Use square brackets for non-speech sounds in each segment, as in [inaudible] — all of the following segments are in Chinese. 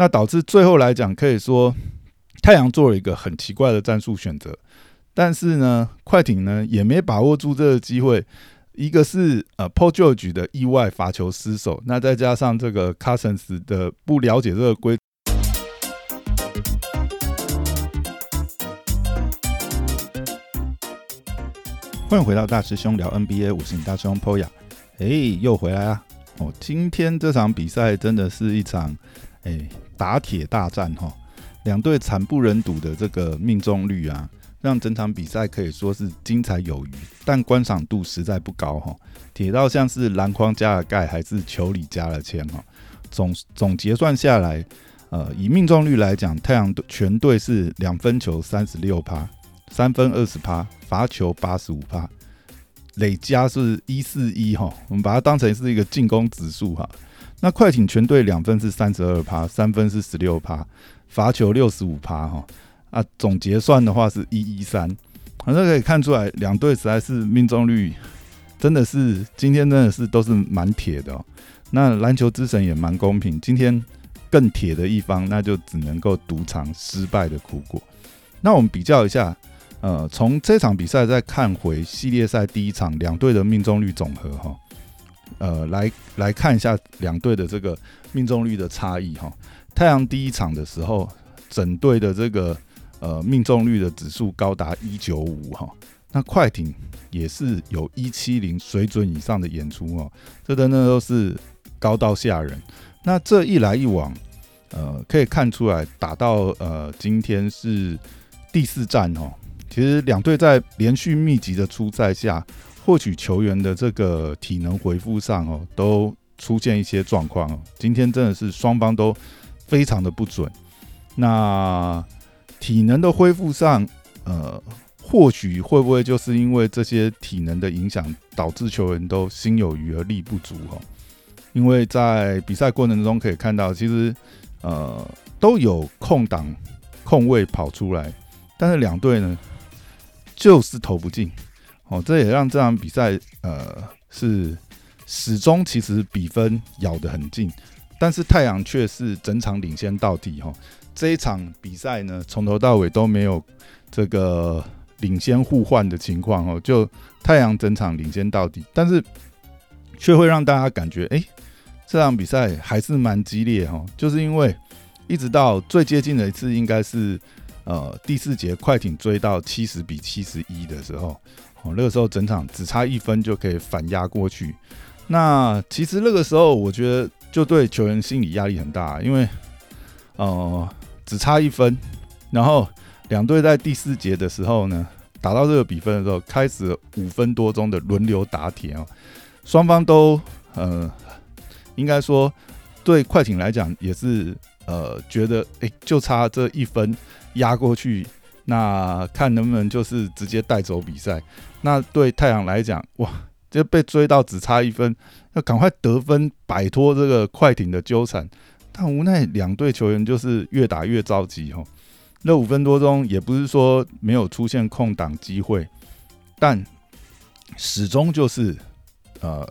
那导致最后来讲，可以说太阳做了一个很奇怪的战术选择，但是呢，快艇呢也没把握住这个机会。一个是呃 Paul George 的意外罚球失手，那再加上这个 Cousins 的不了解这个规。欢迎回到大师兄聊 NBA，我是大师兄 Poya。哎，又回来啊！哦，今天这场比赛真的是一场哎打铁大战哈，两队惨不忍睹的这个命中率啊。让整场比赛可以说是精彩有余，但观赏度实在不高哈。铁到像是篮筐加了盖，还是球里加了铅哈。总总结算下来，呃，以命中率来讲，太阳队全队是两分球三十六趴，三分二十趴，罚球八十五趴，累加是一四一哈。我们把它当成是一个进攻指数哈。那快艇全队两分是三十二趴，三分是十六趴，罚球六十五趴哈。啊，总结算的话是一一三，反正可以看出来，两队实在是命中率真的是今天真的是都是蛮铁的哦。那篮球之神也蛮公平，今天更铁的一方，那就只能够独尝失败的苦果。那我们比较一下，呃，从这场比赛再看回系列赛第一场两队的命中率总和哈，呃，来来看一下两队的这个命中率的差异哈。太阳第一场的时候，整队的这个呃，命中率的指数高达一九五哈，那快艇也是有一七零水准以上的演出哦，这真的都是高到吓人。那这一来一往，呃，可以看出来打到呃今天是第四战哦，其实两队在连续密集的出赛下，获取球员的这个体能回复上哦，都出现一些状况哦。今天真的是双方都非常的不准，那。体能的恢复上，呃，或许会不会就是因为这些体能的影响，导致球员都心有余而力不足哦？因为在比赛过程中可以看到，其实呃都有空档、空位跑出来，但是两队呢就是投不进哦，这也让这场比赛呃是始终其实比分咬得很近，但是太阳却是整场领先到底哈。这一场比赛呢，从头到尾都没有这个领先互换的情况哦，就太阳整场领先到底，但是却会让大家感觉，哎，这场比赛还是蛮激烈哈，就是因为一直到最接近的一次，应该是呃第四节快艇追到七十比七十一的时候，哦，那个时候整场只差一分就可以反压过去。那其实那个时候，我觉得就对球员心理压力很大，因为呃。只差一分，然后两队在第四节的时候呢，打到这个比分的时候，开始五分多钟的轮流打铁哦，双方都呃，应该说对快艇来讲也是呃，觉得哎，就差这一分压过去，那看能不能就是直接带走比赛。那对太阳来讲，哇，就被追到只差一分，要赶快得分，摆脱这个快艇的纠缠。但无奈两队球员就是越打越着急哈，那五分多钟也不是说没有出现空档机会，但始终就是呃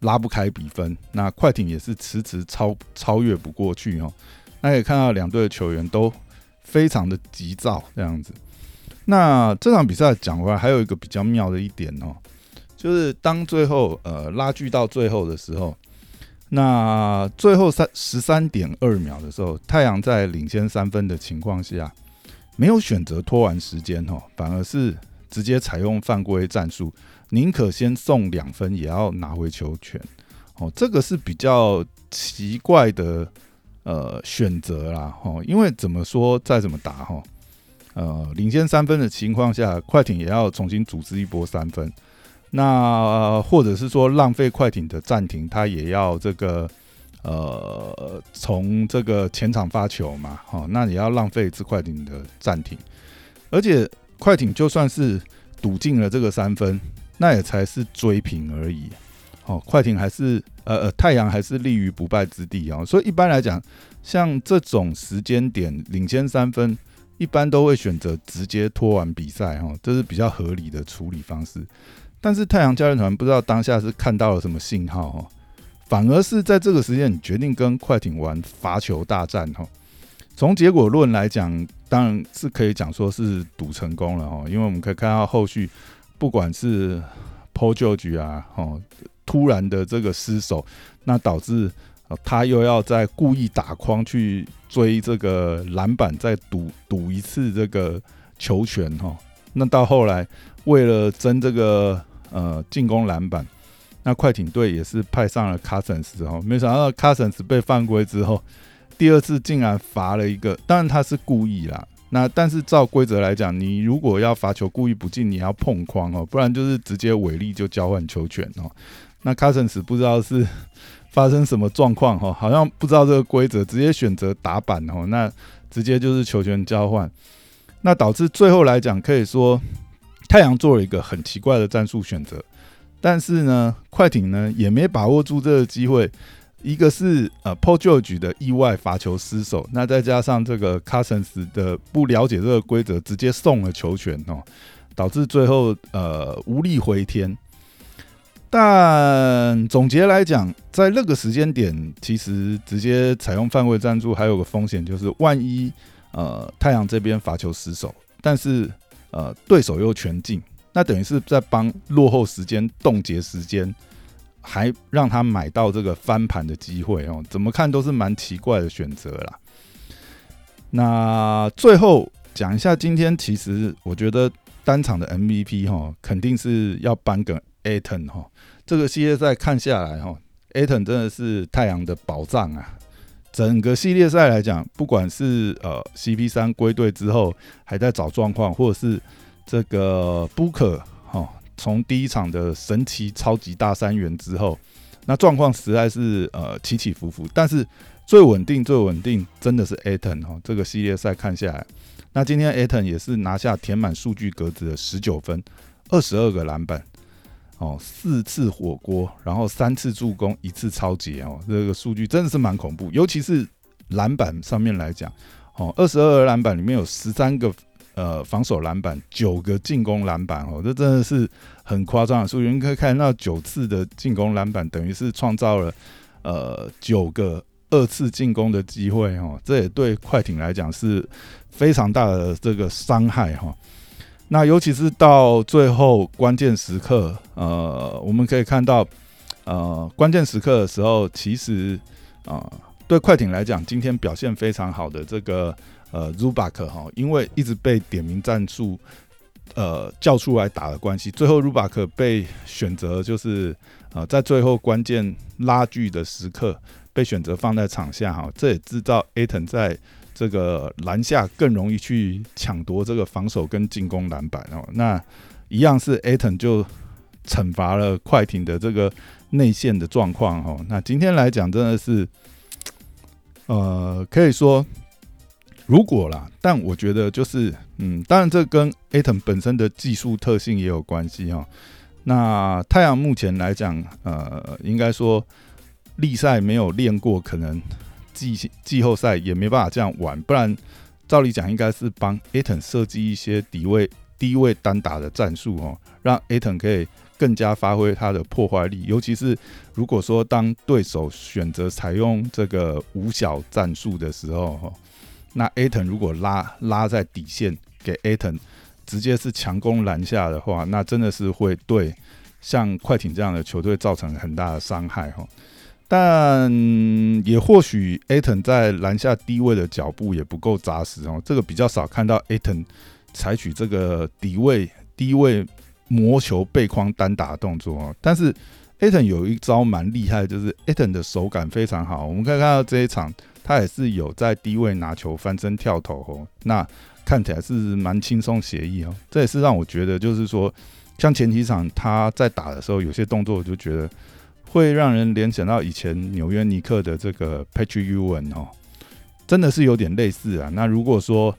拉不开比分。那快艇也是迟迟超超越不过去哦。那也看到两队的球员都非常的急躁这样子。那这场比赛讲回来，还有一个比较妙的一点哦，就是当最后呃拉锯到最后的时候。那最后三十三点二秒的时候，太阳在领先三分的情况下，没有选择拖完时间哦，反而是直接采用犯规战术，宁可先送两分也要拿回球权。哦，这个是比较奇怪的呃选择啦哈，因为怎么说再怎么打哈，呃，领先三分的情况下，快艇也要重新组织一波三分。那或者是说浪费快艇的暂停，他也要这个呃从这个前场发球嘛，好，那也要浪费一次快艇的暂停，而且快艇就算是赌进了这个三分，那也才是追平而已，哦，快艇还是呃呃太阳还是立于不败之地啊，所以一般来讲，像这种时间点领先三分，一般都会选择直接拖完比赛哈，这是比较合理的处理方式。但是太阳教练团不知道当下是看到了什么信号哈，反而是在这个时间，决定跟快艇玩罚球大战哈。从结果论来讲，当然是可以讲说是赌成功了哈，因为我们可以看到后续，不管是 Paul George 啊，哦，突然的这个失手，那导致他又要在故意打框去追这个篮板，再赌赌一次这个球权哈。那到后来，为了争这个呃进攻篮板，那快艇队也是派上了 Cousins 哈，没想到 Cousins 被犯规之后。第二次竟然罚了一个，当然他是故意啦。那但是照规则来讲，你如果要罚球故意不进，你要碰框哦，不然就是直接违例就交换球权哦。那 Cousins 不知道是 [laughs] 发生什么状况哈，好像不知道这个规则，直接选择打板哦，那直接就是球权交换。那导致最后来讲，可以说太阳做了一个很奇怪的战术选择，但是呢，快艇呢也没把握住这个机会。一个是呃 p o j o r g e 的意外罚球失手，那再加上这个 Cousins 的不了解这个规则，直接送了球权哦，导致最后呃无力回天。但总结来讲，在那个时间点，其实直接采用犯规战术还有个风险，就是万一呃太阳这边罚球失手，但是呃对手又全进，那等于是在帮落后时间冻结时间。还让他买到这个翻盘的机会哦，怎么看都是蛮奇怪的选择啦。那最后讲一下，今天其实我觉得单场的 MVP 哈，肯定是要颁给 Aton 哈。这个系列赛看下来哈，Aton 真的是太阳的宝藏啊。整个系列赛来讲，不管是呃 CP 三归队之后还在找状况，或者是这个 Booker。从第一场的神奇超级大三元之后，那状况实在是呃起起伏伏，但是最稳定最稳定真的是 Aton 哈。这个系列赛看下来，那今天 Aton 也是拿下填满数据格子的十九分，二十二个篮板，哦，四次火锅，然后三次助攻，一次超级哦，这个数据真的是蛮恐怖，尤其是篮板上面来讲，哦，二十二个篮板里面有十三个。呃，防守篮板九个进攻篮板哦，这真的是很夸张的数据。你可以看到九次的进攻篮板，等于是创造了呃九个二次进攻的机会哦。这也对快艇来讲是非常大的这个伤害哈。那尤其是到最后关键时刻，呃，我们可以看到，呃，关键时刻的时候，其实啊，对快艇来讲，今天表现非常好的这个。呃，Rubak 哈，因为一直被点名战术，呃，叫出来打的关系，最后 Rubak 被选择就是呃，在最后关键拉锯的时刻被选择放在场下哈，这也制造 Aton 在这个篮下更容易去抢夺这个防守跟进攻篮板哦。那一样是 Aton 就惩罚了快艇的这个内线的状况哦。那今天来讲真的是，呃，可以说。如果啦，但我觉得就是，嗯，当然这跟 Aton 本身的技术特性也有关系哈。那太阳目前来讲，呃，应该说，力赛没有练过，可能季季后赛也没办法这样玩。不然，照理讲应该是帮 Aton 设计一些低位低位单打的战术哦，让 Aton 可以更加发挥他的破坏力。尤其是如果说当对手选择采用这个五小战术的时候哈。那 Aton 如果拉拉在底线给 Aton 直接是强攻篮下的话，那真的是会对像快艇这样的球队造成很大的伤害哈。但也或许 Aton 在篮下低位的脚步也不够扎实哦，这个比较少看到 Aton 采取这个底位低位磨球背框单打动作哦。但是 Aton 有一招蛮厉害，就是 Aton 的手感非常好，我们可以看到这一场。他也是有在低位拿球翻身跳投哦，那看起来是蛮轻松写意哦。这也是让我觉得，就是说，像前几场他在打的时候，有些动作我就觉得会让人联想到以前纽约尼克的这个 Patrick Ewing 哦，真的是有点类似啊。那如果说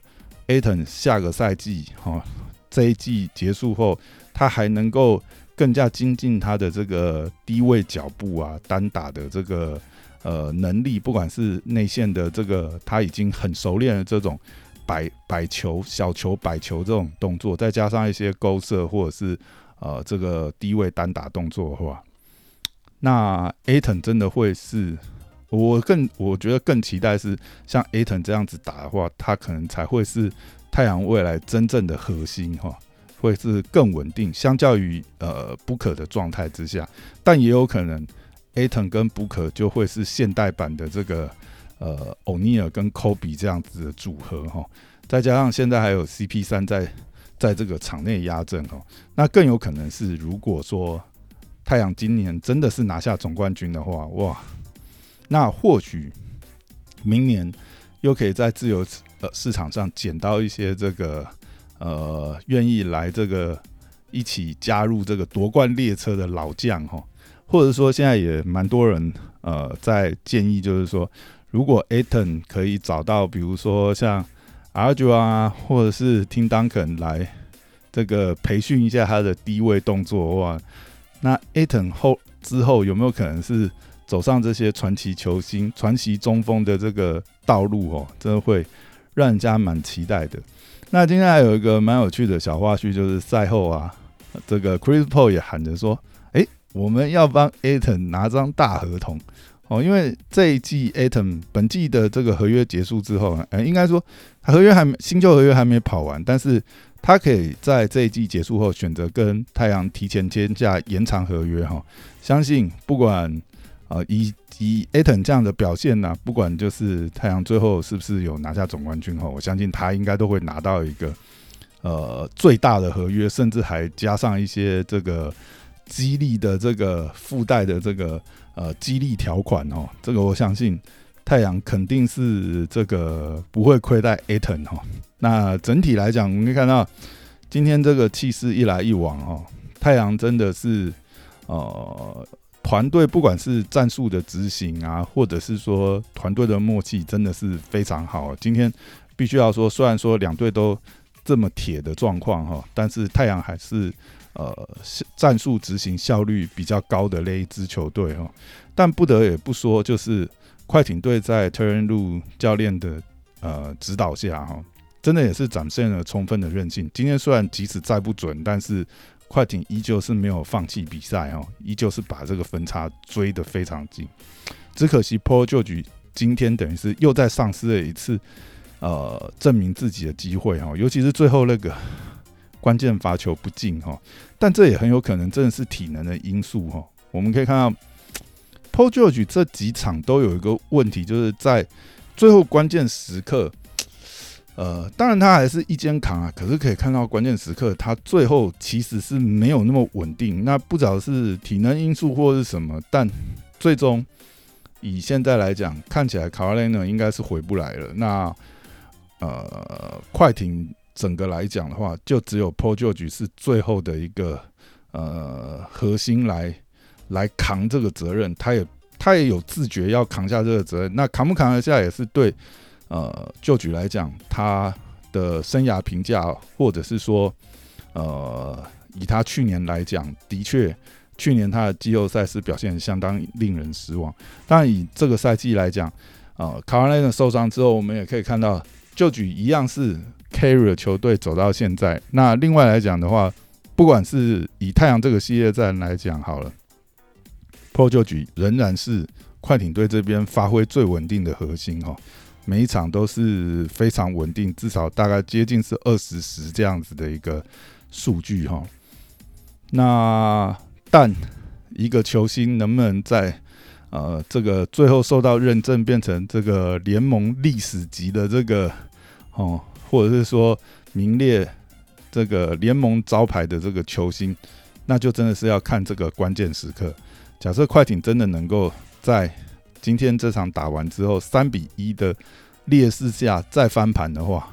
Aton 下个赛季哈这一季结束后，他还能够更加精进他的这个低位脚步啊，单打的这个。呃，能力不管是内线的这个，他已经很熟练的这种摆摆球、小球摆球这种动作，再加上一些勾射或者是呃这个低位单打动作的话，那 A 腾真的会是，我更我觉得更期待是像 A 腾这样子打的话，它可能才会是太阳未来真正的核心哈，会是更稳定，相较于呃布克的状态之下，但也有可能 A 腾跟 Booker 就会是现代版的这个呃欧尼尔跟 Kobe 这样子的组合哈，再加上现在还有 CP 三在在这个场内压阵哦，那更有可能是如果说。太阳今年真的是拿下总冠军的话，哇，那或许明年又可以在自由呃市场上捡到一些这个呃愿意来这个一起加入这个夺冠列车的老将哈，或者说现在也蛮多人呃在建议，就是说如果 Aton 可以找到，比如说像 Arju 啊，或者是听 Duncan 来这个培训一下他的低位动作哇。那 Aton 后之后有没有可能是走上这些传奇球星、传奇中锋的这个道路哦？真的会让人家蛮期待的。那今天还有一个蛮有趣的小花絮，就是赛后啊，这个 Chris Paul 也喊着说：“哎，我们要帮 Aton 拿张大合同哦，因为这一季 Aton 本季的这个合约结束之后，哎，应该说合约还没新旧合约还没跑完，但是。”他可以在这一季结束后选择跟太阳提前签下延长合约哈，相信不管啊以以 Aton 这样的表现呢，不管就是太阳最后是不是有拿下总冠军哈，我相信他应该都会拿到一个呃最大的合约，甚至还加上一些这个激励的这个附带的这个呃激励条款哦，这个我相信。太阳肯定是这个不会亏待 Aton 哈。那整体来讲，我们可以看到今天这个气势一来一往哦，太阳真的是呃团队不管是战术的执行啊，或者是说团队的默契，真的是非常好。今天必须要说，虽然说两队都这么铁的状况哈，但是太阳还是呃战术执行效率比较高的那一支球队哈。但不得也不说，就是。快艇队在 Turn 路教练的呃指导下，哈，真的也是展现了充分的韧性。今天虽然即使再不准，但是快艇依旧是没有放弃比赛，哦，依旧是把这个分差追得非常近。只可惜 Paul George 今天等于是又在丧失了一次呃证明自己的机会，哈，尤其是最后那个 [laughs] 关键罚球不进，哈，但这也很有可能真的是体能的因素，哈。我们可以看到。Paul George 这几场都有一个问题，就是在最后关键时刻，呃，当然他还是一肩扛啊，可是可以看到关键时刻他最后其实是没有那么稳定。那不知道是体能因素或是什么，但最终以现在来讲，看起来卡瓦雷呢应该是回不来了。那呃，快艇整个来讲的话，就只有 Pojuge 是最后的一个呃核心来。来扛这个责任，他也他也有自觉要扛下这个责任。那扛不扛得下，也是对呃旧举来讲，他的生涯评价，或者是说呃以他去年来讲，的确去年他的季后赛是表现相当令人失望。但以这个赛季来讲，呃卡瓦莱的受伤之后，我们也可以看到旧举一样是 carry 球队走到现在。那另外来讲的话，不管是以太阳这个系列战来讲，好了。破旧举仍然是快艇队这边发挥最稳定的核心哈，每一场都是非常稳定，至少大概接近是二十十这样子的一个数据哈。那但一个球星能不能在呃这个最后受到认证变成这个联盟历史级的这个哦，或者是说名列这个联盟招牌的这个球星，那就真的是要看这个关键时刻。假设快艇真的能够在今天这场打完之后三比一的劣势下再翻盘的话，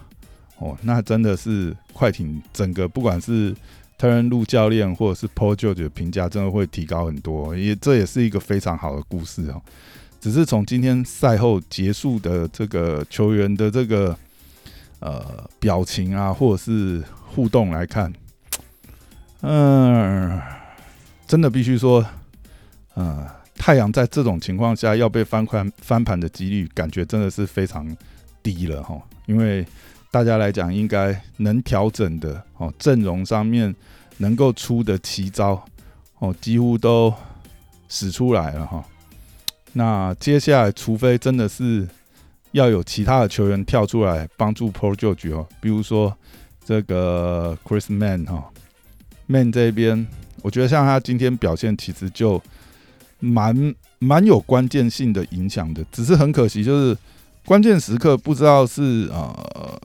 哦，那真的是快艇整个不管是特伦路教练或者是 Paul George 的评价，真的会提高很多。也这也是一个非常好的故事哦。只是从今天赛后结束的这个球员的这个呃表情啊，或者是互动来看，嗯，真的必须说。呃，太阳在这种情况下要被翻盘翻盘的几率，感觉真的是非常低了哈。因为大家来讲，应该能调整的哦，阵容上面能够出的奇招哦，几乎都使出来了哈。那接下来，除非真的是要有其他的球员跳出来帮助 Pro George 哦，比如说这个 Chris Man 哈，Man 这边，我觉得像他今天表现其实就蛮蛮有关键性的影响的，只是很可惜，就是关键时刻不知道是呃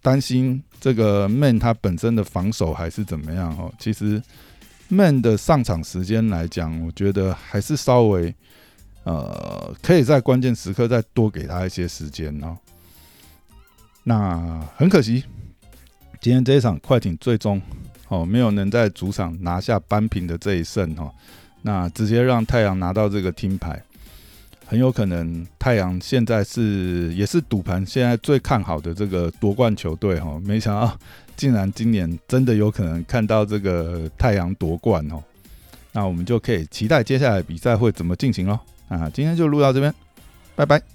担心这个 Man 他本身的防守还是怎么样哦。其实 Man 的上场时间来讲，我觉得还是稍微。呃，可以在关键时刻再多给他一些时间哦。那很可惜，今天这一场快艇最终哦没有能在主场拿下扳平的这一胜哦，那直接让太阳拿到这个听牌，很有可能太阳现在是也是赌盘现在最看好的这个夺冠球队哦，没想到竟然今年真的有可能看到这个太阳夺冠哦，那我们就可以期待接下来比赛会怎么进行喽。啊，今天就录到这边，拜拜。